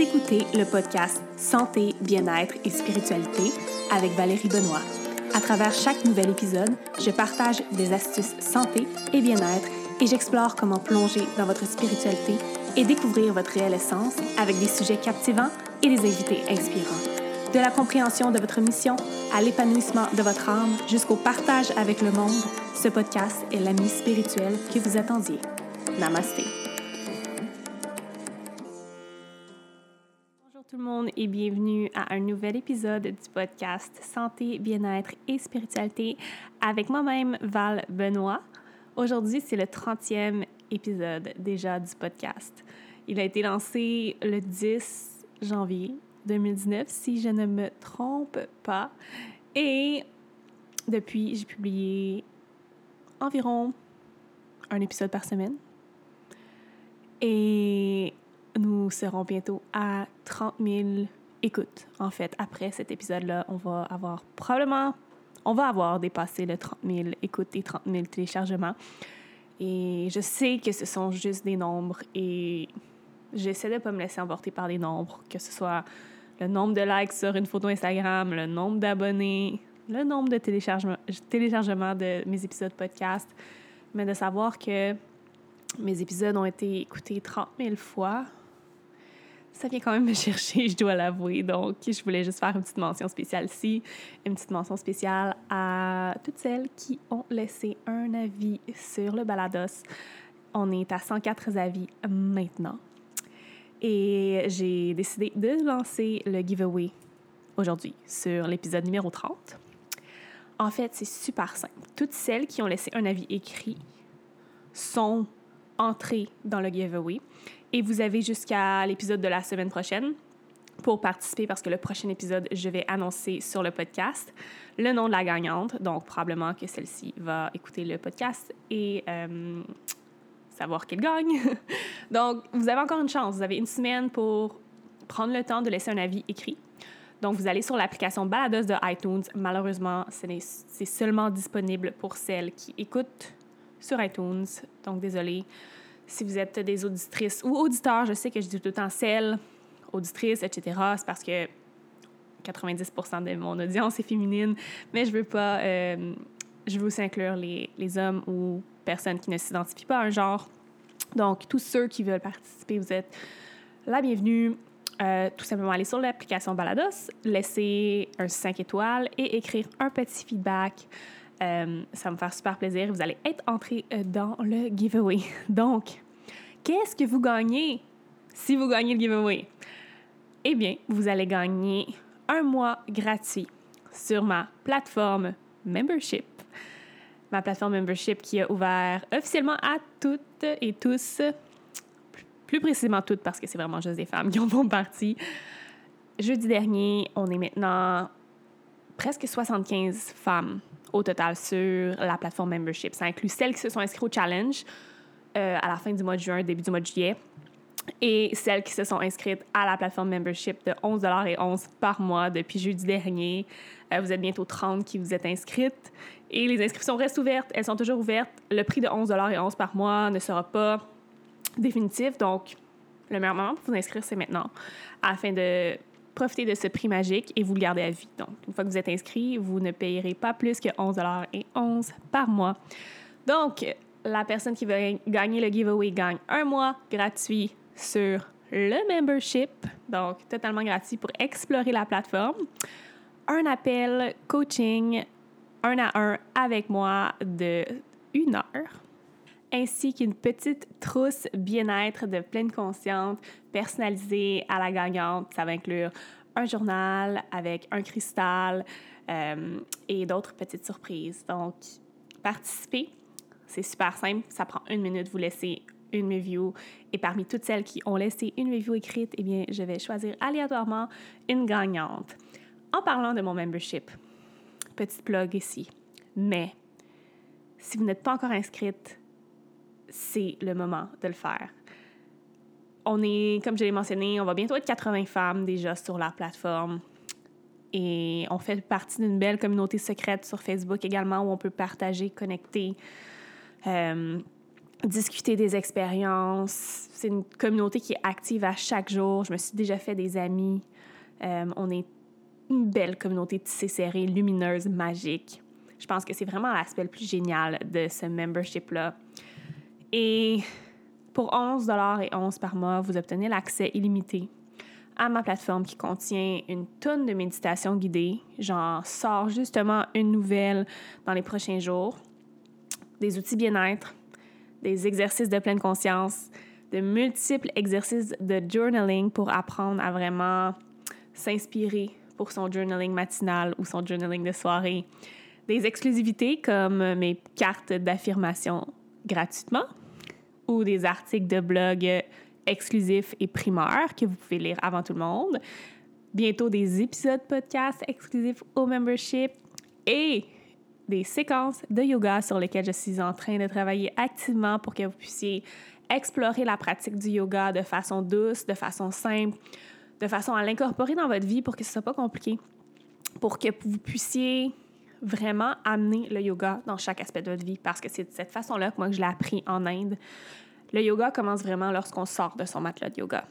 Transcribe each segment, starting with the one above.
Écoutez le podcast Santé, bien-être et spiritualité avec Valérie Benoît. À travers chaque nouvel épisode, je partage des astuces santé et bien-être et j'explore comment plonger dans votre spiritualité et découvrir votre réelle essence avec des sujets captivants et des invités inspirants. De la compréhension de votre mission à l'épanouissement de votre âme jusqu'au partage avec le monde, ce podcast est l'ami spirituel que vous attendiez. Namasté. Et bienvenue à un nouvel épisode du podcast Santé, bien-être et spiritualité avec moi-même Val Benoît. Aujourd'hui, c'est le 30e épisode déjà du podcast. Il a été lancé le 10 janvier 2019, si je ne me trompe pas. Et depuis, j'ai publié environ un épisode par semaine. Et nous serons bientôt à 30 000 écoutes. En fait, après cet épisode-là, on va avoir probablement, on va avoir dépassé le 30 000 écoutes et 30 000 téléchargements. Et je sais que ce sont juste des nombres et j'essaie de ne pas me laisser emporter par des nombres, que ce soit le nombre de likes sur une photo Instagram, le nombre d'abonnés, le nombre de téléchargements, téléchargements de mes épisodes podcast, mais de savoir que mes épisodes ont été écoutés 30 000 fois, ça vient quand même me chercher, je dois l'avouer. Donc, je voulais juste faire une petite mention spéciale ici, une petite mention spéciale à toutes celles qui ont laissé un avis sur le balados. On est à 104 avis maintenant. Et j'ai décidé de lancer le giveaway aujourd'hui sur l'épisode numéro 30. En fait, c'est super simple. Toutes celles qui ont laissé un avis écrit sont entrées dans le giveaway. Et vous avez jusqu'à l'épisode de la semaine prochaine pour participer parce que le prochain épisode, je vais annoncer sur le podcast le nom de la gagnante. Donc, probablement que celle-ci va écouter le podcast et euh, savoir qu'elle gagne. Donc, vous avez encore une chance. Vous avez une semaine pour prendre le temps de laisser un avis écrit. Donc, vous allez sur l'application Balados de iTunes. Malheureusement, c'est seulement disponible pour celles qui écoutent sur iTunes. Donc, désolé. Si vous êtes des auditrices ou auditeurs, je sais que je dis tout le temps celles, auditrices, etc. C'est parce que 90% de mon audience est féminine, mais je veux pas. Euh, je veux aussi inclure les, les hommes ou personnes qui ne s'identifient pas à un genre. Donc, tous ceux qui veulent participer, vous êtes la bienvenue. Euh, tout simplement aller sur l'application Balados, laisser un 5 étoiles et écrire un petit feedback. Euh, ça va me faire super plaisir. Vous allez être entré euh, dans le giveaway. Donc, qu'est-ce que vous gagnez si vous gagnez le giveaway? Eh bien, vous allez gagner un mois gratuit sur ma plateforme Membership ma plateforme membership qui a ouvert officiellement à toutes et tous, plus précisément toutes parce que c'est vraiment juste des femmes qui en font partie. Jeudi dernier, on est maintenant presque 75 femmes au total sur la plateforme membership. Ça inclut celles qui se sont inscrites au challenge euh, à la fin du mois de juin, début du mois de juillet et celles qui se sont inscrites à la plateforme membership de 11 et 11 par mois depuis jeudi dernier. Euh, vous êtes bientôt 30 qui vous êtes inscrites et les inscriptions restent ouvertes. Elles sont toujours ouvertes. Le prix de 11 et 11 par mois ne sera pas définitif. Donc, le meilleur moment pour vous inscrire, c'est maintenant afin de profiter de ce prix magique et vous le garder à vie. Donc, une fois que vous êtes inscrit, vous ne payerez pas plus que 11 et 11 par mois. Donc, la personne qui veut gagner le giveaway gagne un mois gratuit sur le membership, donc totalement gratuit pour explorer la plateforme. Un appel coaching un à un avec moi de une heure ainsi qu'une petite trousse bien-être de pleine conscience personnalisée à la gagnante. Ça va inclure un journal avec un cristal euh, et d'autres petites surprises. Donc, participez. C'est super simple. Ça prend une minute. Vous laissez une review. Et parmi toutes celles qui ont laissé une review écrite, eh bien, je vais choisir aléatoirement une gagnante. En parlant de mon membership, petite plug ici. Mais si vous n'êtes pas encore inscrite, c'est le moment de le faire. On est, comme je l'ai mentionné, on va bientôt être 80 femmes déjà sur la plateforme. Et on fait partie d'une belle communauté secrète sur Facebook également où on peut partager, connecter. Euh, discuter des expériences. C'est une communauté qui est active à chaque jour. Je me suis déjà fait des amis. Euh, on est une belle communauté tissée serrée, lumineuse, magique. Je pense que c'est vraiment l'aspect le plus génial de ce membership-là. Et pour 11 et 11 par mois, vous obtenez l'accès illimité à ma plateforme qui contient une tonne de méditations guidées. J'en sors justement une nouvelle dans les prochains jours. Des outils bien-être, des exercices de pleine conscience, de multiples exercices de journaling pour apprendre à vraiment s'inspirer pour son journaling matinal ou son journaling de soirée. Des exclusivités comme mes cartes d'affirmation gratuitement des articles de blog exclusifs et primeurs que vous pouvez lire avant tout le monde. Bientôt des épisodes podcast exclusifs au membership et des séquences de yoga sur lesquelles je suis en train de travailler activement pour que vous puissiez explorer la pratique du yoga de façon douce, de façon simple, de façon à l'incorporer dans votre vie pour que ce soit pas compliqué, pour que vous puissiez vraiment amener le yoga dans chaque aspect de votre vie parce que c'est de cette façon-là que moi je l'ai appris en Inde. Le yoga commence vraiment lorsqu'on sort de son matelas de yoga,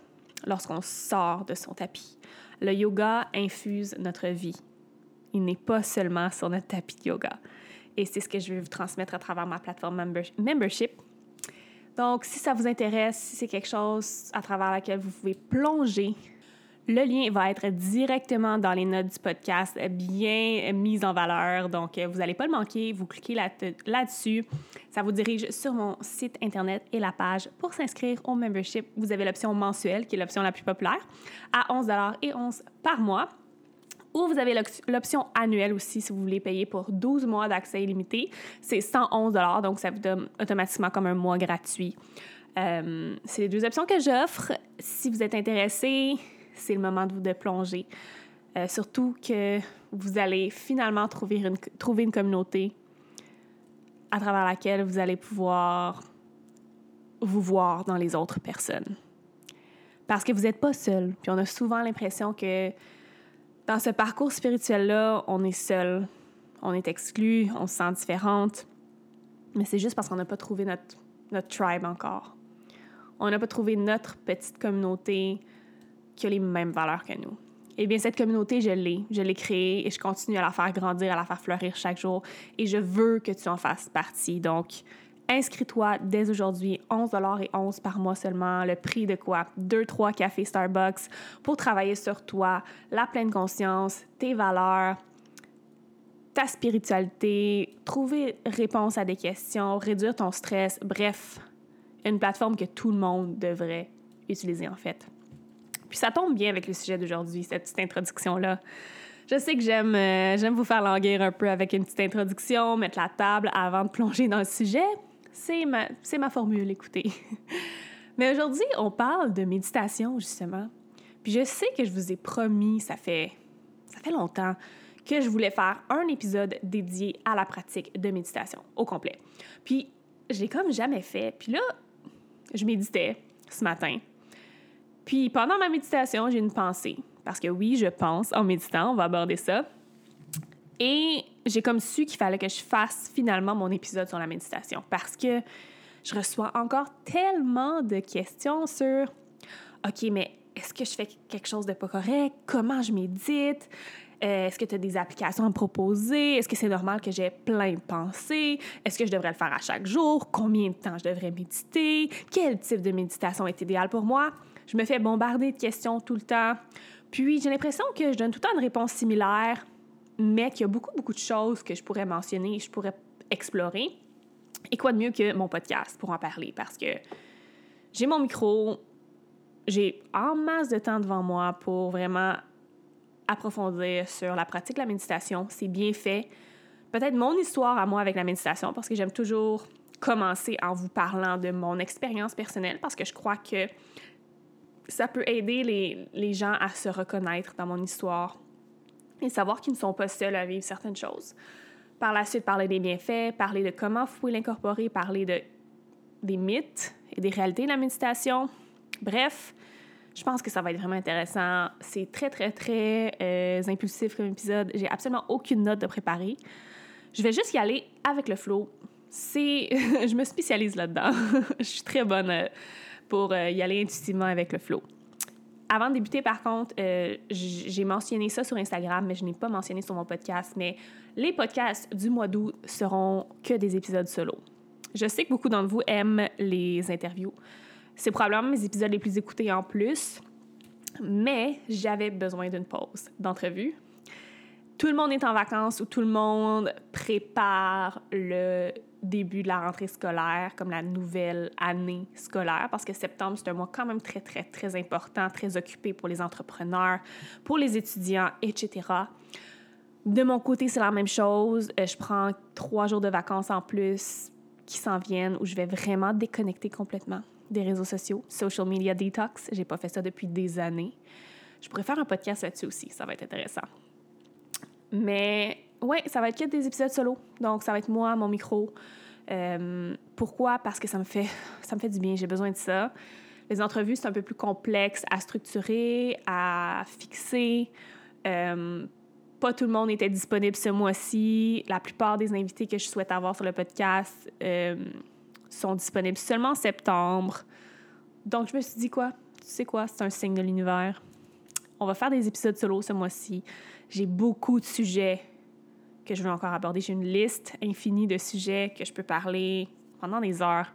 lorsqu'on sort de son tapis. Le yoga infuse notre vie. Il n'est pas seulement sur notre tapis de yoga. Et c'est ce que je vais vous transmettre à travers ma plateforme membership. Donc, si ça vous intéresse, si c'est quelque chose à travers laquelle vous pouvez plonger, le lien va être directement dans les notes du podcast, bien mis en valeur. Donc, vous n'allez pas le manquer. Vous cliquez là-dessus. ça vous dirige sur mon site Internet et la page pour s'inscrire au membership. Vous avez l'option mensuelle, qui est l'option la plus populaire, à 11 et 11 par mois. Ou vous avez l'option annuelle aussi si vous voulez payer pour 12 mois d'accès illimité. C'est 111 donc ça vous donne automatiquement comme un mois gratuit. Euh, c'est les deux options que j'offre. Si vous êtes intéressé, c'est le moment de, de plonger. Euh, surtout que vous allez finalement trouver une, trouver une communauté à travers laquelle vous allez pouvoir vous voir dans les autres personnes. Parce que vous n'êtes pas seul. Puis on a souvent l'impression que dans ce parcours spirituel-là, on est seul, on est exclu, on se sent différente. Mais c'est juste parce qu'on n'a pas trouvé notre, notre tribe encore. On n'a pas trouvé notre petite communauté qui a les mêmes valeurs que nous. Eh bien, cette communauté, je l'ai. Je l'ai créée et je continue à la faire grandir, à la faire fleurir chaque jour. Et je veux que tu en fasses partie. Donc, inscris-toi dès aujourd'hui, 11 et 11 par mois seulement. Le prix de quoi? 2-3 cafés Starbucks pour travailler sur toi, la pleine conscience, tes valeurs, ta spiritualité, trouver réponse à des questions, réduire ton stress. Bref, une plateforme que tout le monde devrait utiliser en fait. Puis ça tombe bien avec le sujet d'aujourd'hui, cette petite introduction-là. Je sais que j'aime euh, j'aime vous faire languir un peu avec une petite introduction, mettre la table avant de plonger dans le sujet. C'est ma, ma formule, écoutez. Mais aujourd'hui, on parle de méditation, justement. Puis je sais que je vous ai promis, ça fait, ça fait longtemps, que je voulais faire un épisode dédié à la pratique de méditation au complet. Puis je l'ai comme jamais fait. Puis là, je méditais ce matin. Puis pendant ma méditation, j'ai une pensée. Parce que oui, je pense en méditant, on va aborder ça. Et j'ai comme su qu'il fallait que je fasse finalement mon épisode sur la méditation. Parce que je reçois encore tellement de questions sur OK, mais est-ce que je fais quelque chose de pas correct? Comment je médite? Euh, est-ce que tu as des applications à proposer? Est-ce que c'est normal que j'ai plein de pensées? Est-ce que je devrais le faire à chaque jour? Combien de temps je devrais méditer? Quel type de méditation est idéal pour moi? Je me fais bombarder de questions tout le temps. Puis j'ai l'impression que je donne tout le temps une réponse similaire, mais qu'il y a beaucoup, beaucoup de choses que je pourrais mentionner et je pourrais explorer. Et quoi de mieux que mon podcast pour en parler? Parce que j'ai mon micro, j'ai en masse de temps devant moi pour vraiment approfondir sur la pratique de la méditation. C'est bien fait. Peut-être mon histoire à moi avec la méditation, parce que j'aime toujours commencer en vous parlant de mon expérience personnelle, parce que je crois que ça peut aider les, les, gens à se reconnaître dans mon histoire et savoir qu'ils ne sont pas seuls à vivre certaines choses. Par la suite, parler des bienfaits, parler de comment vous pouvez l'incorporer, parler de, des mythes et des réalités de la méditation. Bref, je pense que ça va être vraiment intéressant. C'est très, très, très euh, impulsif comme épisode. J'ai absolument aucune note de préparer. Je vais juste y aller avec le flow. c'est... je me spécialise là-dedans. je suis très bonne euh, pour euh, y aller intuitivement avec le flow. Avant de débuter, par contre, euh, j'ai mentionné ça sur Instagram, mais je n'ai pas mentionné sur mon podcast. Mais les podcasts du mois d'août seront que des épisodes solo. Je sais que beaucoup d'entre vous aiment les interviews. C'est probablement mes épisodes les plus écoutés en plus, mais j'avais besoin d'une pause d'entrevue. Tout le monde est en vacances ou tout le monde prépare le début de la rentrée scolaire, comme la nouvelle année scolaire, parce que septembre, c'est un mois quand même très, très, très important, très occupé pour les entrepreneurs, pour les étudiants, etc. De mon côté, c'est la même chose. Euh, je prends trois jours de vacances en plus qui s'en viennent où je vais vraiment déconnecter complètement des réseaux sociaux. Social media detox, j'ai pas fait ça depuis des années. Je pourrais faire un podcast là-dessus aussi, ça va être intéressant. Mais ouais, ça va être que des épisodes solo. Donc, ça va être moi, mon micro. Euh, pourquoi? Parce que ça me fait, ça me fait du bien. J'ai besoin de ça. Les entrevues, c'est un peu plus complexe à structurer, à fixer. Euh, pas tout le monde était disponible ce mois-ci. La plupart des invités que je souhaite avoir sur le podcast euh, sont disponibles seulement en septembre. Donc, je me suis dit quoi? Tu sais quoi? C'est un signe de l'univers. On va faire des épisodes solo ce mois-ci. J'ai beaucoup de sujets que je veux encore aborder. J'ai une liste infinie de sujets que je peux parler pendant des heures.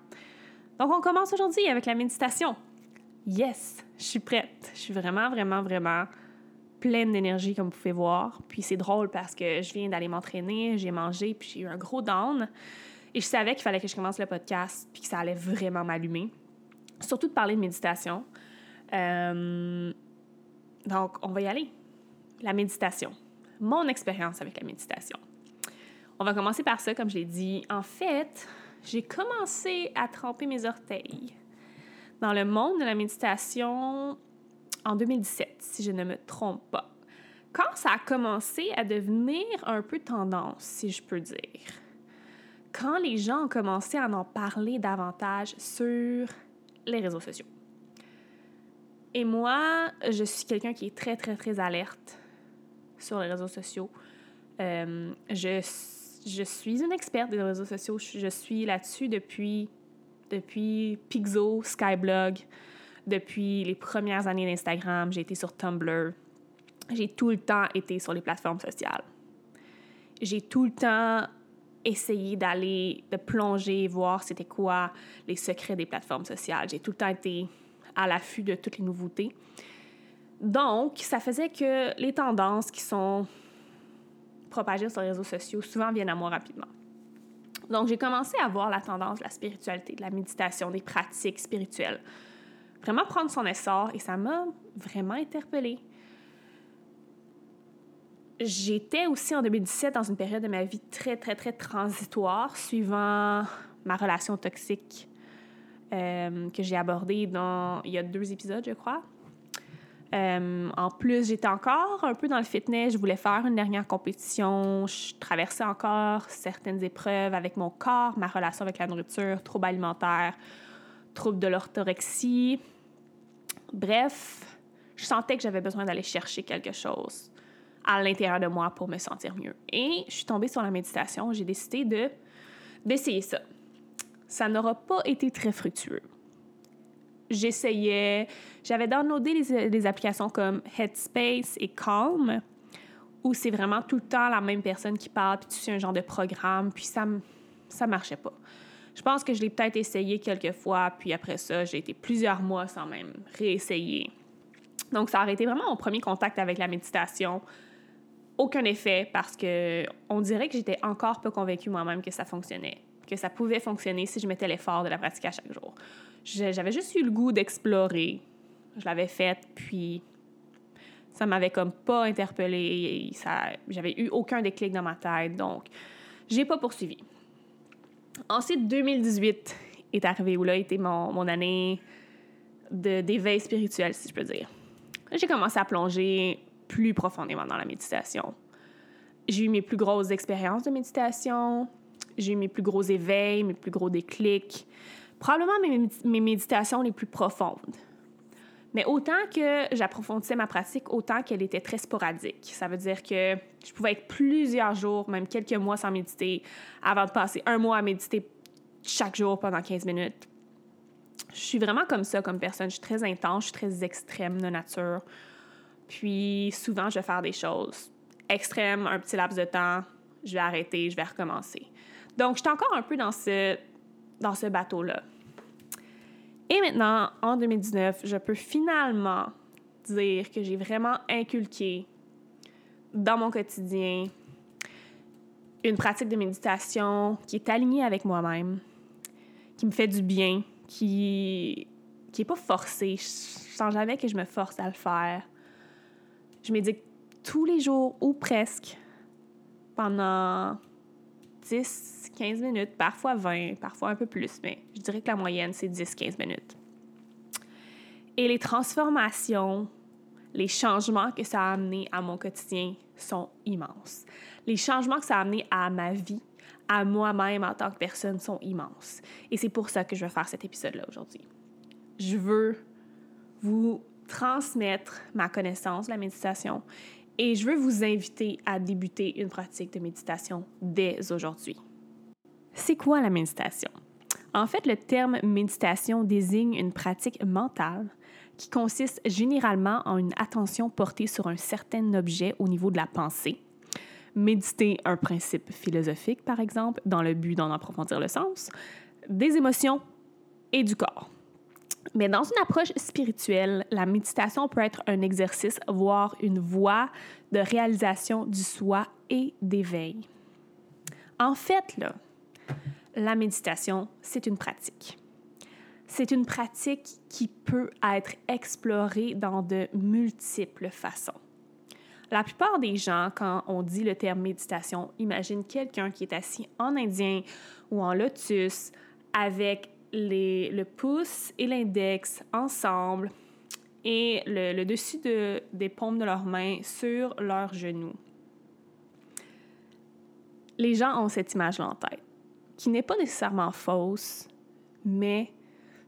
Donc, on commence aujourd'hui avec la méditation. Yes, je suis prête. Je suis vraiment, vraiment, vraiment pleine d'énergie, comme vous pouvez voir. Puis c'est drôle parce que je viens d'aller m'entraîner, j'ai mangé, puis j'ai eu un gros down. Et je savais qu'il fallait que je commence le podcast, puis que ça allait vraiment m'allumer. Surtout de parler de méditation. Euh, donc, on va y aller. La méditation mon expérience avec la méditation. On va commencer par ça, comme je l'ai dit. En fait, j'ai commencé à tremper mes orteils dans le monde de la méditation en 2017, si je ne me trompe pas. Quand ça a commencé à devenir un peu tendance, si je peux dire. Quand les gens ont commencé à en parler davantage sur les réseaux sociaux. Et moi, je suis quelqu'un qui est très, très, très alerte sur les réseaux sociaux. Euh, je, je, suis une experte des réseaux sociaux. Je, suis là-dessus depuis, depuis Pixo, Skyblog, depuis les premières années d'Instagram. J'ai été sur Tumblr. J'ai tout le temps été sur les plateformes sociales. J'ai tout le temps essayé d'aller, de plonger, voir c'était quoi les secrets des plateformes sociales. J'ai tout le temps été à l'affût de toutes les nouveautés. Donc, ça faisait que les tendances qui sont propagées sur les réseaux sociaux souvent viennent à moi rapidement. Donc, j'ai commencé à voir la tendance de la spiritualité, de la méditation, des pratiques spirituelles. Vraiment prendre son essor et ça m'a vraiment interpellée. J'étais aussi en 2017 dans une période de ma vie très, très, très transitoire, suivant ma relation toxique euh, que j'ai abordée dans, il y a deux épisodes, je crois. Euh, en plus, j'étais encore un peu dans le fitness. Je voulais faire une dernière compétition. Je traversais encore certaines épreuves avec mon corps, ma relation avec la nourriture, troubles alimentaires, troubles de l'orthorexie. Bref, je sentais que j'avais besoin d'aller chercher quelque chose à l'intérieur de moi pour me sentir mieux. Et je suis tombée sur la méditation. J'ai décidé de d'essayer ça. Ça n'aura pas été très fructueux j'essayais. J'avais downloadé des, applications comme Headspace et Calm, où c'est vraiment tout le temps la même personne qui parle, puis tu suis un genre de programme, puis ça ça marchait pas. Je pense que je l'ai peut-être essayé quelques fois, puis après ça, j'ai été plusieurs mois sans même réessayer. Donc, ça a été vraiment mon premier contact avec la méditation. Aucun effet parce que on dirait que j'étais encore pas convaincue moi-même que ça fonctionnait, que ça pouvait fonctionner si je mettais l'effort de la pratiquer à chaque jour. J'avais juste eu le goût d'explorer. Je l'avais faite, puis ça m'avait comme pas interpellée. J'avais eu aucun déclic dans ma tête, donc j'ai pas poursuivi. Ensuite, 2018 est arrivé, où là était mon, mon année d'éveil spirituel, si je peux dire. J'ai commencé à plonger plus profondément dans la méditation. J'ai eu mes plus grosses expériences de méditation, j'ai eu mes plus gros éveils, mes plus gros déclics probablement mes, méditations les plus profondes. Mais autant que j'approfondissais ma pratique, autant qu'elle était très sporadique. Ça veut dire que je pouvais être plusieurs jours, même quelques mois sans méditer, avant de passer un mois à méditer chaque jour pendant 15 minutes. Je suis vraiment comme ça comme personne. Je suis très intense, je suis très extrême de nature. Puis souvent, je vais faire des choses extrêmes, un petit laps de temps, je vais arrêter, je vais recommencer. Donc, je suis encore un peu dans ce, dans ce bateau-là. Et maintenant, en 2019, je peux finalement dire que j'ai vraiment inculqué dans mon quotidien une pratique de méditation qui est alignée avec moi-même, qui me fait du bien, qui qui est pas forcée. Je sens jamais que je me force à le faire. Je médite tous les jours ou presque pendant 10, 15 minutes, parfois 20, parfois un peu plus, mais je dirais que la moyenne, c'est 10-15 minutes. Et les transformations, les changements que ça a amené à mon quotidien sont immenses. Les changements que ça a amené à ma vie, à moi-même en tant que personne, sont immenses. Et c'est pour ça que je vais faire cet épisode-là aujourd'hui. Je veux vous transmettre ma connaissance la méditation et je veux vous inviter à débuter une pratique de méditation dès aujourd'hui. C'est quoi la méditation? En fait, le terme méditation désigne une pratique mentale qui consiste généralement en une attention portée sur un certain objet au niveau de la pensée. Méditer un principe philosophique, par exemple, dans le but d'en approfondir le sens, des émotions et du corps. Mais dans une approche spirituelle, la méditation peut être un exercice, voire une voie de réalisation du soi et d'éveil. En fait, la méditation, c'est une pratique. C'est une pratique qui peut être explorée dans de multiples façons. La plupart des gens, quand on dit le terme méditation, imaginent quelqu'un qui est assis en indien ou en lotus avec le pouce et l'index ensemble et le, dessus des paumes de leurs mains sur leurs genoux. Les gens ont cette image-là en tête, qui n'est pas nécessairement fausse, mais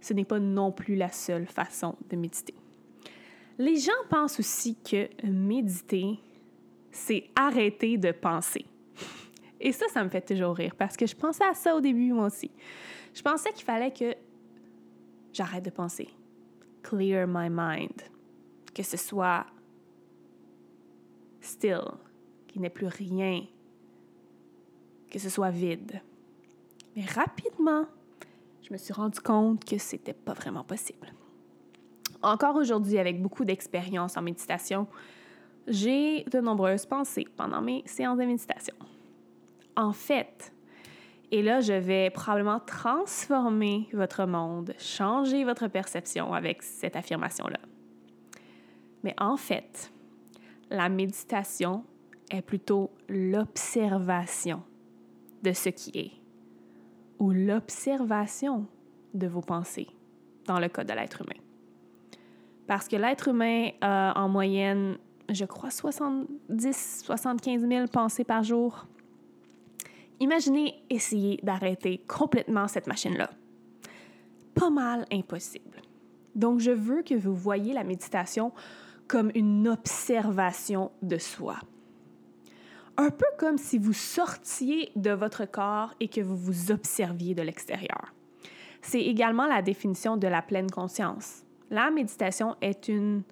ce n'est pas non plus la seule façon de méditer. Les gens pensent aussi que méditer, c'est arrêter de penser. Et ça, ça me fait toujours rire parce que je pensais à ça au début, moi aussi. Je pensais qu'il fallait que j'arrête de penser. Clear my mind. Que ce soit still, qu'il n'y ait plus rien, que ce soit vide. Mais rapidement, je me suis rendu compte que c'était pas vraiment possible. Encore aujourd'hui, avec beaucoup d'expérience en méditation, j'ai de nombreuses pensées pendant mes séances de méditation. En fait, et là, je vais probablement transformer votre monde, changer votre perception avec cette affirmation-là. Mais en fait, la méditation est plutôt l'observation de ce qui est ou l'observation de vos pensées dans le cas de l'être humain. Parce que l'être humain a en moyenne, je crois, 70-75 000 pensées par jour. Imaginez essayer d'arrêter complètement cette machine-là. Pas mal impossible. Donc, je veux que vous voyez la méditation comme une observation de soi. Un peu comme si vous sortiez de votre corps et que vous vous observiez de l'extérieur. C'est également la définition de la pleine conscience. La méditation est une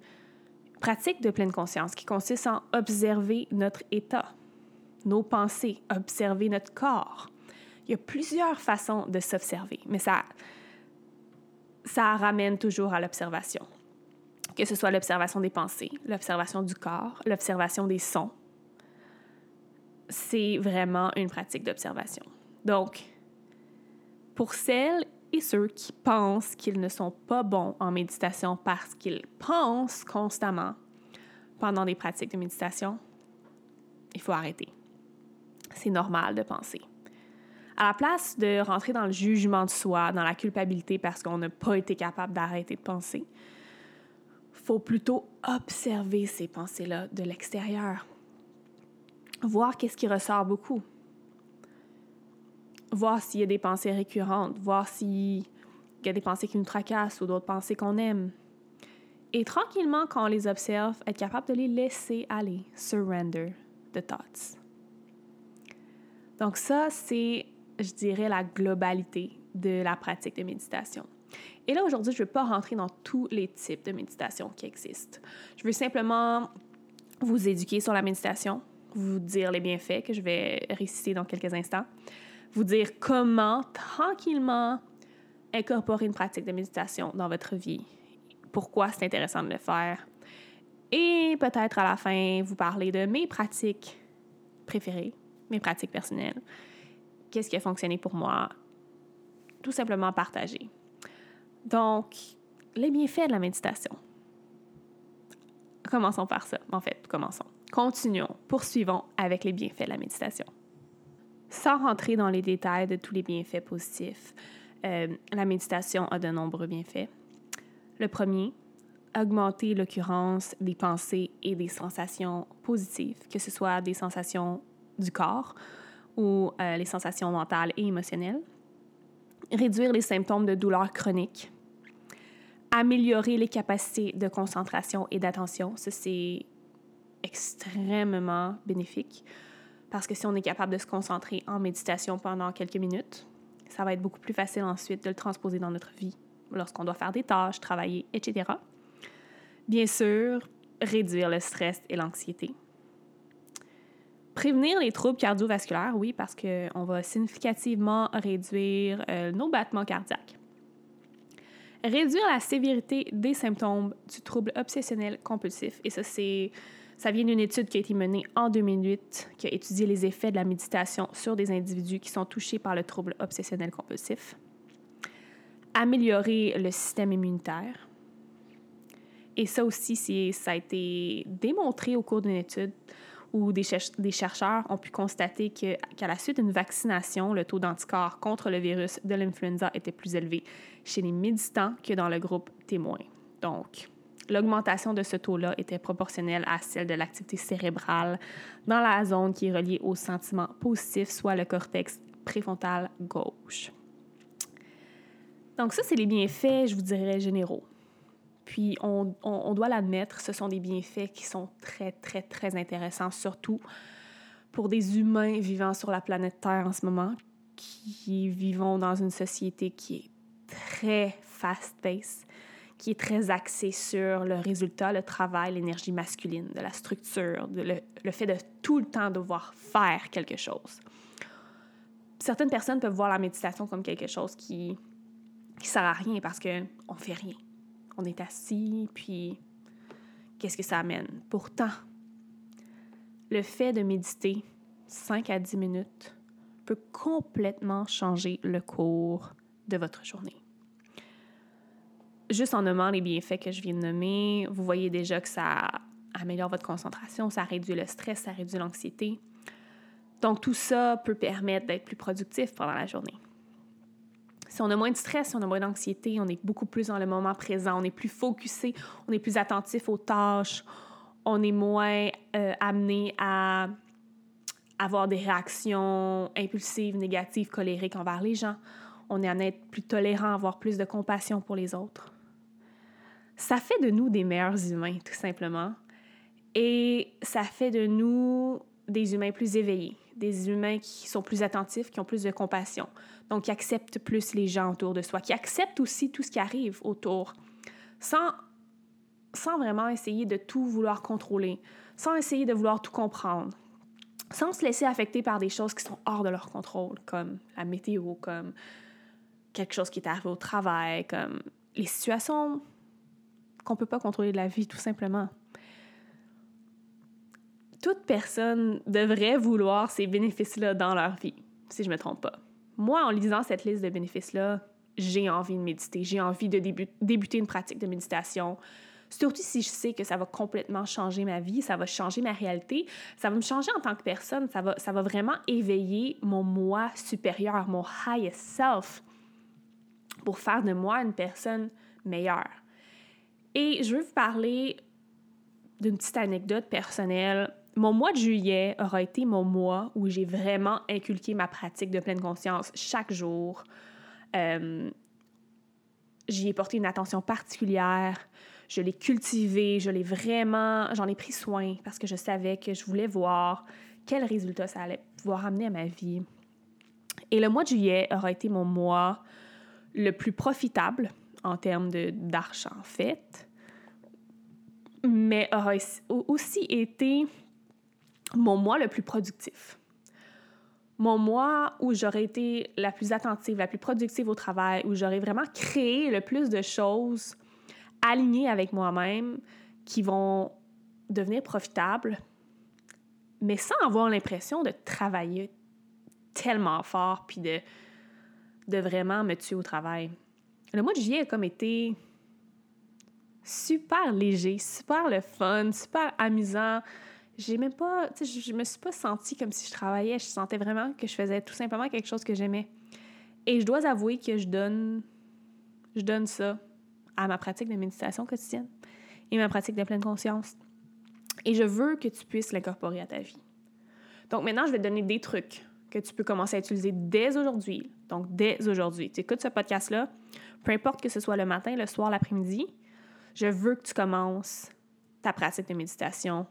pratique de pleine conscience qui consiste en observer notre état, nos pensées, observer notre corps. Il y a plusieurs façons de s'observer, mais ça, ça ramène toujours à l'observation. Que ce soit l'observation des pensées, l'observation du corps, l'observation des sons. C'est vraiment une pratique d'observation. Donc, pour celles et ceux qui pensent qu'ils ne sont pas bons en méditation parce qu'ils pensent constamment pendant des pratiques de méditation, il faut arrêter c'est normal de penser. À la place de rentrer dans le jugement de soi, dans la culpabilité parce qu'on n'a pas été capable d'arrêter de penser, faut plutôt observer ces pensées-là de l'extérieur. Voir qu'est-ce qui ressort beaucoup. Voir s'il y a des pensées récurrentes, voir s'il y a des pensées qui nous tracassent ou d'autres pensées qu'on aime. Et tranquillement, quand on les observe, être capable de les laisser aller, surrender the thoughts. Donc ça, c'est, je dirais, la globalité de la pratique de méditation. Et là, aujourd'hui, je ne veux pas rentrer dans tous les types de méditation qui existent. Je veux simplement vous éduquer sur la méditation, vous dire les bienfaits que je vais réciter dans quelques instants, vous dire comment tranquillement incorporer une pratique de méditation dans votre vie, pourquoi c'est intéressant de le faire, et peut-être à la fin vous parler de mes pratiques préférées, mes pratiques personnelles, qu'est-ce qui a fonctionné pour moi, tout simplement partager. Donc, les bienfaits de la méditation. Commençons par ça. En fait, commençons. Continuons, poursuivons avec les bienfaits de la méditation. Sans rentrer dans les détails de tous les bienfaits positifs, euh, la méditation a de nombreux bienfaits. Le premier, augmenter l'occurrence des pensées et des sensations positives, que ce soit des sensations du corps ou euh, les sensations mentales et émotionnelles. Réduire les symptômes de douleur chronique. Améliorer les capacités de concentration et d'attention. Ça, c'est extrêmement bénéfique parce que si on est capable de se concentrer en méditation pendant quelques minutes, ça va être beaucoup plus facile ensuite de le transposer dans notre vie lorsqu'on doit faire des tâches, travailler, etc. Bien sûr, réduire le stress et l'anxiété. Prévenir les troubles cardiovasculaires, oui, parce qu'on va significativement réduire euh, nos battements cardiaques. Réduire la sévérité des symptômes du trouble obsessionnel compulsif. Et ça, c'est ça vient d'une étude qui a été menée en 2008 qui a étudié les effets de la méditation sur des individus qui sont touchés par le trouble obsessionnel compulsif. Améliorer le système immunitaire. Et ça aussi, ça a été démontré au cours d'une étude où des, chercheurs ont pu constater qu'à la suite d'une vaccination, le taux d'anticorps contre le virus de l'influenza était plus élevé chez les méditants que dans le groupe témoin. Donc, L'augmentation de ce taux-là était proportionnelle à celle de l'activité cérébrale dans la zone qui est reliée au sentiment positif, soit le cortex préfrontal gauche. Donc ça, c'est les bienfaits, je vous dirais, généraux. Puis on, doit l'admettre, ce sont des bienfaits qui sont très, très, très intéressants, surtout pour des humains vivant sur la planète Terre en ce moment, qui vivons dans une société qui est très fast-paced qui est très axé sur le résultat, le travail, l'énergie masculine, de la structure, de le, fait de tout le temps devoir faire quelque chose. Certaines personnes peuvent voir la méditation comme quelque chose qui qui sert à rien parce que on fait rien. On est assis, puis qu'est-ce que ça amène? Pourtant, le fait de méditer 5 à 10 minutes peut complètement changer le cours de votre journée juste en nommant les bienfaits que je viens de nommer, vous voyez déjà que ça améliore votre concentration, ça réduit le stress, ça réduit l'anxiété. Donc tout ça peut permettre d'être plus productif pendant la journée. Si on a moins de stress, si on a moins d'anxiété, on est beaucoup plus dans le moment présent, on est plus focusé, on est plus attentif aux tâches, on est moins euh, amené à avoir des réactions impulsives, négatives, colériques envers les gens. On est à être plus tolérant, avoir plus de compassion pour les autres ça fait de nous des meilleurs humains, tout simplement. Et ça fait de nous des humains plus éveillés, des humains qui sont plus attentifs, qui ont plus de compassion, donc qui acceptent plus les gens autour de soi, qui acceptent aussi tout ce qui arrive autour, sans, sans vraiment essayer de tout vouloir contrôler, sans essayer de vouloir tout comprendre, sans se laisser affecter par des choses qui sont hors de leur contrôle, comme la météo, comme quelque chose qui est arrivé au travail, comme les situations qu'on ne peut pas contrôler de la vie, tout simplement. Toute personne devrait vouloir ces bénéfices-là dans leur vie, si je ne me trompe pas. Moi, en lisant cette liste de bénéfices-là, j'ai envie de méditer, j'ai envie de débuter une pratique de méditation. Surtout si je sais que ça va complètement changer ma vie, ça va changer ma réalité, ça va me changer en tant que personne, ça va, ça va vraiment éveiller mon moi supérieur, mon highest self, pour faire de moi une personne meilleure. Et je veux vous parler d'une petite anecdote personnelle. Mon mois de juillet aura été mon mois où j'ai vraiment inculqué ma pratique de pleine conscience chaque jour. Euh, j'y ai porté une attention particulière. je l'ai cultivé, je l'ai vraiment, j'en ai pris soin parce que je savais que je voulais voir quels résultats ça allait pouvoir amener à ma vie. Et le mois de juillet aura été mon mois le plus profitable en termes d'argent, en fait, mais aura aussi été mon mois le plus productif. Mon mois où j'aurais été la plus attentive, la plus productive au travail, où j'aurais vraiment créé le plus de choses alignées avec moi-même qui vont devenir profitables, mais sans avoir l'impression de travailler tellement fort puis de, de vraiment me tuer au travail. Le mois de juillet a comme été super léger, super le fun, super amusant. J'ai même pas, tu sais, je, me suis pas sentie comme si je travaillais. Je sentais vraiment que je faisais tout simplement quelque chose que j'aimais. Et je dois avouer que je donne, je donne ça à ma pratique de méditation quotidienne et ma pratique de pleine conscience. Et je veux que tu puisses l'incorporer à ta vie. Donc maintenant, je vais te donner des trucs que tu peux commencer à utiliser dès aujourd'hui. Donc dès aujourd'hui. Tu écoutes ce podcast-là, peu importe que ce soit le matin, le soir, l'après-midi, je veux que tu commences ta pratique de méditation,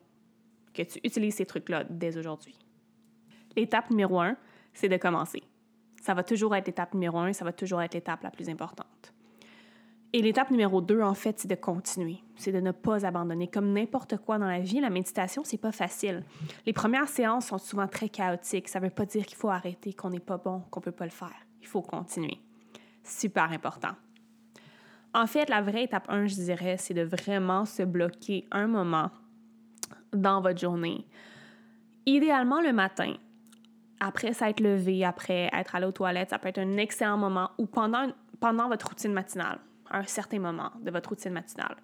que tu utilises ces trucs-là dès aujourd'hui. L'étape numéro un, c'est de commencer. Ça va toujours être l'étape numéro un, ça va toujours être l'étape la plus importante. Et l'étape numéro deux, en fait, c'est de continuer. C'est de ne pas abandonner. Comme n'importe quoi dans la vie, la méditation, c'est pas facile. Les premières séances sont souvent très chaotiques. Ça veut pas dire qu'il faut arrêter, qu'on n'est pas bon, qu'on peut pas le faire. Il faut continuer. Super important. En fait, la vraie étape 1, je dirais, c'est de vraiment se bloquer un moment dans votre journée. Idéalement le matin, après s'être levé, après être allé aux toilettes, ça peut être un excellent moment ou pendant, pendant votre routine matinale, un certain moment de votre routine matinale.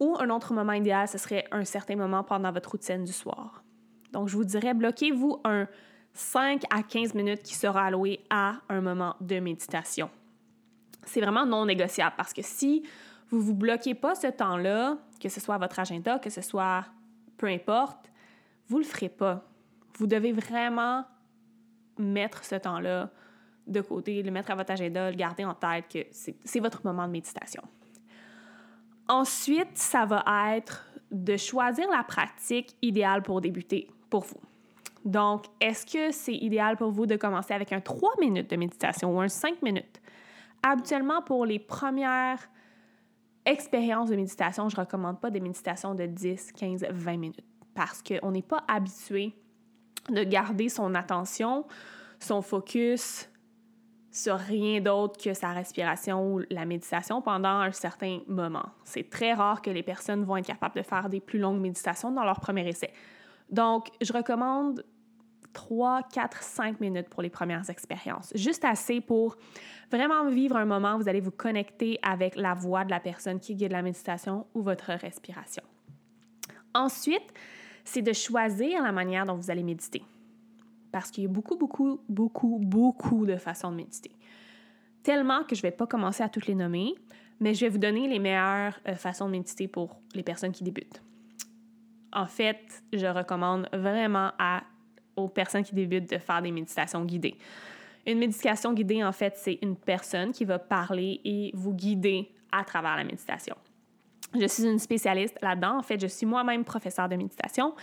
Ou un autre moment idéal, ce serait un certain moment pendant votre routine du soir. Donc, je vous dirais, bloquez-vous un 5 à 15 minutes qui sera alloué à un moment de méditation c'est vraiment non négociable parce que si vous vous bloquez pas ce temps-là, que ce soit votre agenda, que ce soit peu importe, vous le ferez pas. Vous devez vraiment mettre ce temps-là de côté, le mettre à votre agenda, le garder en tête que c'est votre moment de méditation. Ensuite, ça va être de choisir la pratique idéale pour débuter pour vous. Donc, est-ce que c'est idéal pour vous de commencer avec un 3 minutes de méditation ou un 5 minutes? Habituellement, pour les premières expériences de méditation, je ne recommande pas des méditations de 10, 15, 20 minutes parce qu'on n'est pas habitué de garder son attention, son focus sur rien d'autre que sa respiration ou la méditation pendant un certain moment. C'est très rare que les personnes vont être capables de faire des plus longues méditations dans leur premier essai. Donc, je recommande 3, 4, 5 minutes pour les premières expériences. Juste assez pour vraiment vivre un moment où vous allez vous connecter avec la voix de la personne qui guide la méditation ou votre respiration. Ensuite, c'est de choisir la manière dont vous allez méditer. Parce qu'il y a beaucoup, beaucoup, beaucoup, beaucoup de façons de méditer. Tellement que je ne vais pas commencer à toutes les nommer, mais je vais vous donner les meilleures euh, façons de méditer pour les personnes qui débutent. En fait, je recommande vraiment à aux personnes qui débutent de faire des méditations guidées. Une méditation guidée, en fait, c'est une personne qui va parler et vous guider à travers la méditation. Je suis une spécialiste là-dedans. En fait, je suis moi-même professeure de méditation.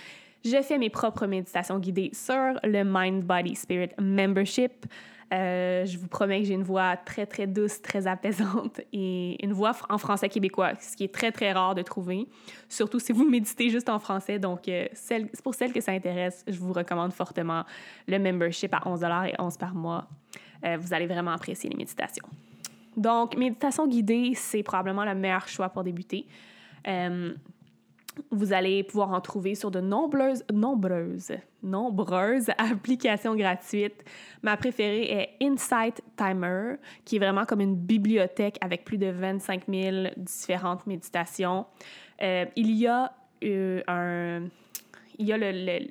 Je fais mes propres méditations guidées sur le Mind Body Spirit Membership. Euh, je vous promets que j'ai une voix très, très douce, très apaisante et une voix en français québécois, ce qui est très, très rare de trouver, surtout si vous méditez juste en français. Donc, euh, pour celles que ça intéresse, je vous recommande fortement le membership à 11 et 11 par mois. Euh, vous allez vraiment apprécier les méditations. Donc, méditation guidée, c'est probablement le meilleur choix pour débuter. Vous allez pouvoir en trouver sur de nombreuses, nombreuses, nombreuses applications gratuites. Ma préférée est Insight Timer, qui est vraiment comme une bibliothèque avec plus de 25 000 différentes méditations. Euh, il y a euh, un, il y a le,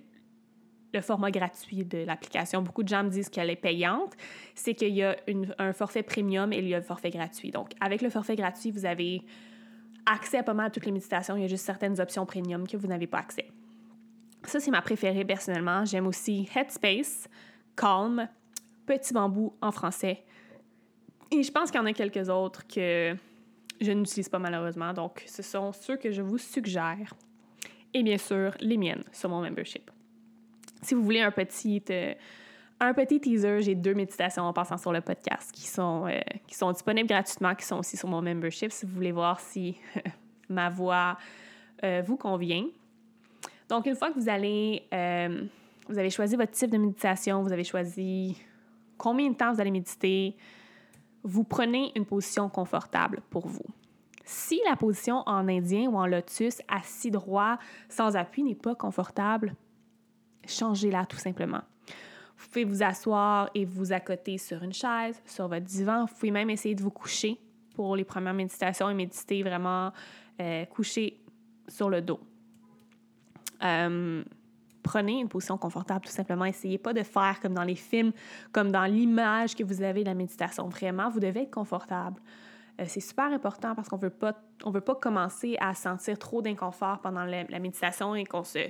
le, format gratuit de l'application. Beaucoup de gens me disent qu'elle est payante. C'est qu'il y a un forfait premium et il y a un forfait gratuit. Donc, avec le forfait gratuit, vous avez accès à pas mal toutes les méditations. Il y a juste certaines options premium que vous n'avez pas accès. Ça, c'est ma préférée personnellement. J'aime aussi Headspace, Calm, Petit Bambou en français. Et je pense qu'il y en a quelques autres que je n'utilise pas malheureusement. Donc, ce sont ceux que je vous suggère. Et bien sûr, les miennes sur mon membership. Si vous voulez un petit, euh, un petit teaser, j'ai deux méditations en passant sur le podcast qui sont, euh, qui sont disponibles gratuitement, qui sont aussi sur mon membership si vous voulez voir si ma voix euh, vous convient. Donc, une fois que vous allez, vous avez choisi votre type de méditation, vous avez choisi combien de temps vous allez méditer, vous prenez une position confortable pour vous. Si la position en indien ou en lotus, assis droit, sans appui, n'est pas confortable, changez-la tout simplement. Vous pouvez vous asseoir et vous accoter sur une chaise, sur votre divan. Vous pouvez même essayer de vous coucher pour les premières méditations et méditer vraiment euh, couché sur le dos. Euh, prenez une position confortable, tout simplement. Essayez pas de faire comme dans les films, comme dans l'image que vous avez de la méditation. Vraiment, vous devez être confortable. Euh, c'est super important parce qu'on veut pas, on veut pas commencer à sentir trop d'inconfort pendant la, méditation et qu'on se,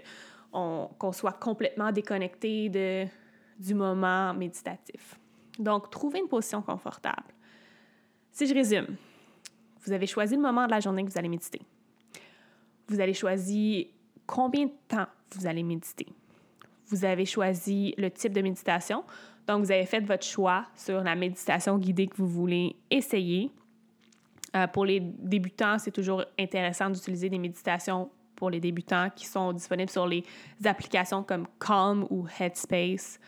qu'on soit complètement déconnecté de, du moment méditatif. Donc, trouvez une position confortable. Si je résume, vous avez choisi le moment de la journée que vous allez méditer. Vous allez choisir combien de temps vous allez méditer. Vous avez choisi le type de méditation. Donc, vous avez fait votre choix sur la méditation guidée que vous voulez essayer. Euh, pour les débutants, c'est toujours intéressant d'utiliser des méditations pour les débutants qui sont disponibles sur les applications comme Calm ou Headspace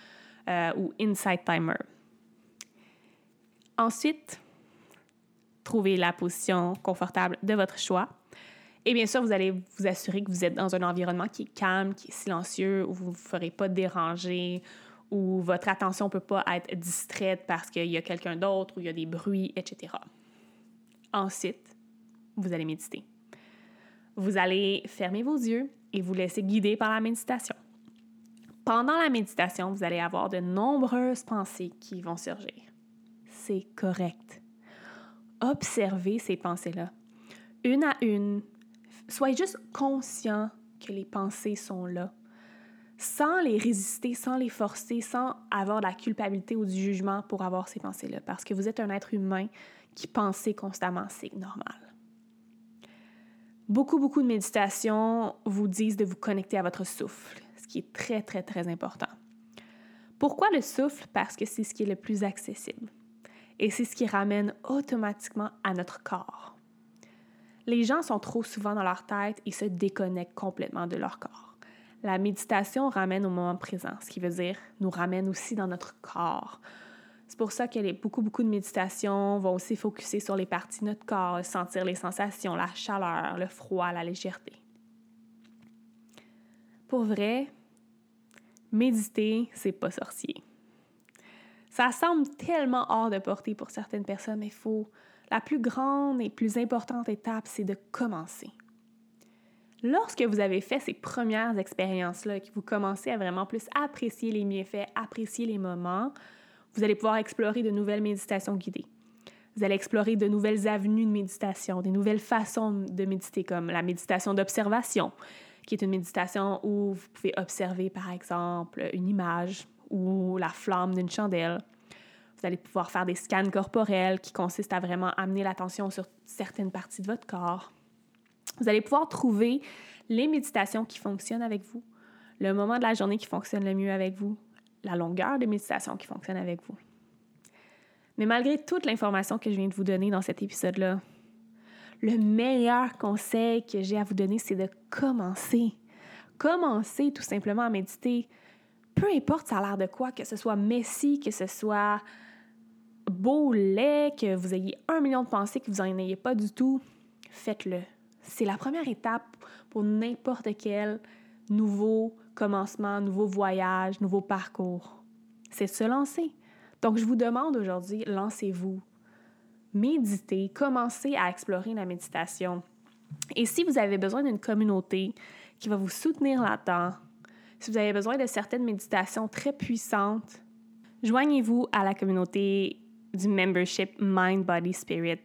euh, ou Insight Timer. Ensuite, trouvez la position confortable de votre choix. Et bien sûr, vous allez vous assurer que vous êtes dans un environnement qui est calme, qui est silencieux, où vous ne ferez pas déranger, où votre attention ne peut pas être distraite parce qu'il y a quelqu'un d'autre, ou il y a des bruits, etc. Ensuite, vous allez méditer. Vous allez fermer vos yeux et vous laisser guider par la méditation. Pendant la méditation, vous allez avoir de nombreuses pensées qui vont surgir. C'est correct. Observez ces pensées-là, une à une, soyez juste conscient que les pensées sont là, sans les résister, sans les forcer, sans avoir de la culpabilité ou du jugement pour avoir ces pensées-là, parce que vous êtes un être humain qui pense constamment, c'est normal. Beaucoup, beaucoup de méditations vous disent de vous connecter à votre souffle, qui est très, très, très important. Pourquoi le souffle? Parce que c'est ce qui est le plus accessible. Et c'est ce qui ramène automatiquement à notre corps. Les gens sont trop souvent dans leur tête et se déconnectent complètement de leur corps. La méditation ramène au moment présent, ce qui veut dire nous ramène aussi dans notre corps. C'est pour ça que beaucoup, beaucoup de méditations vont aussi focuser sur les parties de notre corps, sentir les sensations, la chaleur, le froid, la légèreté. Pour vrai, méditer, c'est pas sorcier. Ça semble tellement hors de portée pour certaines personnes, mais faut la plus grande et plus importante étape, c'est de commencer. Lorsque vous avez fait ces premières expériences-là que vous commencez à vraiment plus apprécier les méfaits, apprécier les moments, vous allez pouvoir explorer de nouvelles méditations guidées. Vous allez explorer de nouvelles avenues de méditation, des nouvelles façons de méditer, comme la méditation d'observation, qui est une méditation où vous pouvez observer, par exemple, une image ou la flamme d'une chandelle. Vous allez pouvoir faire des scans corporels qui consistent à vraiment amener l'attention sur certaines parties de votre corps. Vous allez pouvoir trouver les méditations qui fonctionnent avec vous, le moment de la journée qui fonctionne le mieux avec vous, la longueur de méditation qui fonctionne avec vous. Mais malgré toute l'information que je viens de vous donner dans cet épisode-là, le meilleur conseil que j'ai à vous donner, c'est de commencer. Commencer tout simplement à méditer. Peu importe ça a l'air de quoi, que ce soit messy, que ce soit beau, laid, que vous ayez un million de pensées, que vous n'en ayez pas du tout, faites-le. C'est la première étape pour n'importe quel nouveau commencement, nouveau voyage, nouveau parcours. C'est se lancer. Donc, je vous demande aujourd'hui, lancez-vous. Méditez, commencez à explorer la méditation. Et si vous avez besoin d'une communauté qui va vous soutenir là-dedans, si vous avez besoin de certaines méditations très puissantes, joignez-vous à la communauté du membership Mind, Body, Spirit.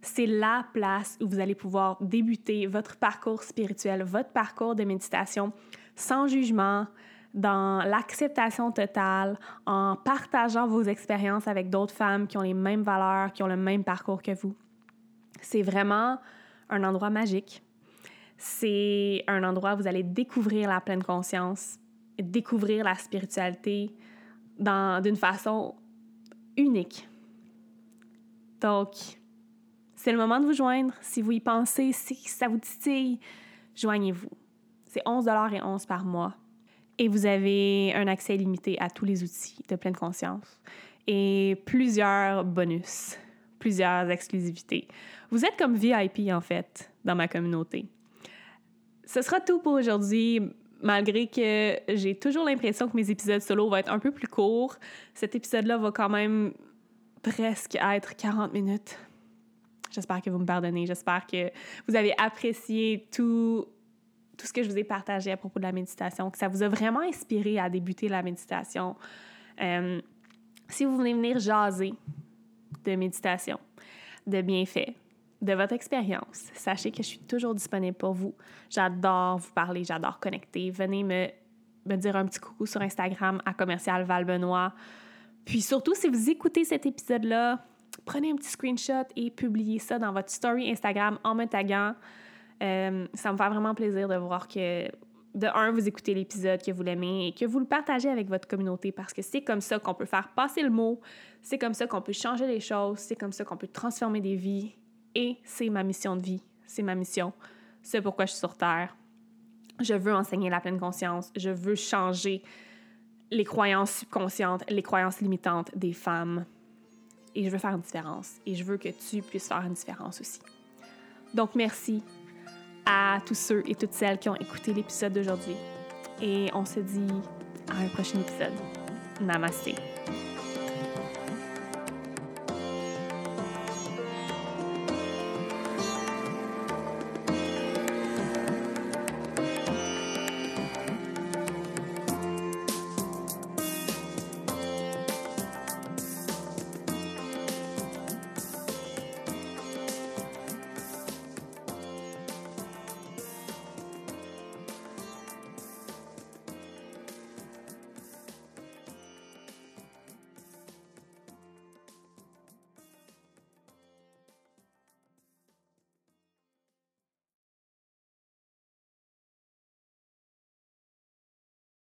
C'est la place où vous allez pouvoir débuter votre parcours spirituel, votre parcours de méditation sans jugement, dans l'acceptation totale, en partageant vos expériences avec d'autres femmes qui ont les mêmes valeurs, qui ont le même parcours que vous. C'est vraiment un endroit magique. C'est un endroit où vous allez découvrir la pleine conscience, découvrir la spiritualité d'une façon unique. Donc, c'est le moment de vous joindre. Si vous y pensez, si ça vous titille, joignez-vous. C'est 11 et 11 par mois. Et vous avez un accès limité à tous les outils de pleine conscience et plusieurs bonus, plusieurs exclusivités. Vous êtes comme VIP en fait dans ma communauté. Ce sera tout pour aujourd'hui. Malgré que j'ai toujours l'impression que mes épisodes solo vont être un peu plus courts, cet épisode-là va quand même presque être 40 minutes. J'espère que vous me pardonnez. J'espère que vous avez apprécié tout, tout ce que je vous ai partagé à propos de la méditation, que ça vous a vraiment inspiré à débuter la méditation. Euh, si vous venez venir jaser de méditation, de bienfaits, de votre expérience, sachez que je suis toujours disponible pour vous. J'adore vous parler, j'adore connecter. Venez me, me dire un petit coucou sur Instagram à commercial Val Benoît. Puis surtout, si vous écoutez cet épisode-là, prenez un petit screenshot et publiez ça dans votre story Instagram en me taguant. Euh, ça me fait vraiment plaisir de voir que, de un, vous écoutez l'épisode, que vous l'aimez et que vous le partagez avec votre communauté parce que c'est comme ça qu'on peut faire passer le mot, c'est comme ça qu'on peut changer les choses, c'est comme ça qu'on peut transformer des vies et c'est ma mission de vie, c'est ma mission, c'est pourquoi je suis sur Terre. Je veux enseigner la pleine conscience, je veux changer les croyances subconscientes, les croyances limitantes des femmes. Et je veux faire une différence. Et je veux que tu puisses faire une différence aussi. Donc, merci à tous ceux et toutes celles qui ont écouté l'épisode d'aujourd'hui. Et on se dit à un prochain épisode. Namaste.